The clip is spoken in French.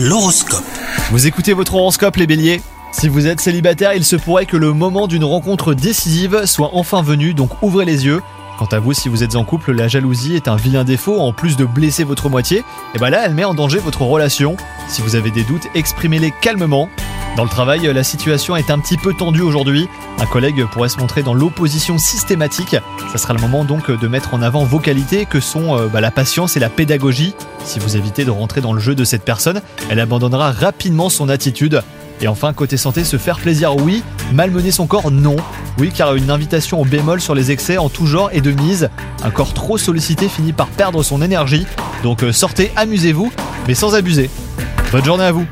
L'horoscope. Vous écoutez votre horoscope les béliers? Si vous êtes célibataire, il se pourrait que le moment d'une rencontre décisive soit enfin venu, donc ouvrez les yeux. Quant à vous, si vous êtes en couple, la jalousie est un vilain défaut, en plus de blesser votre moitié, et ben là elle met en danger votre relation. Si vous avez des doutes, exprimez-les calmement. Dans le travail, la situation est un petit peu tendue aujourd'hui. Un collègue pourrait se montrer dans l'opposition systématique. Ça sera le moment donc de mettre en avant vos qualités que sont euh, bah, la patience et la pédagogie. Si vous évitez de rentrer dans le jeu de cette personne, elle abandonnera rapidement son attitude. Et enfin, côté santé, se faire plaisir, oui. Malmener son corps, non. Oui, car une invitation au bémol sur les excès en tout genre est de mise. Un corps trop sollicité finit par perdre son énergie. Donc euh, sortez, amusez-vous, mais sans abuser. Bonne journée à vous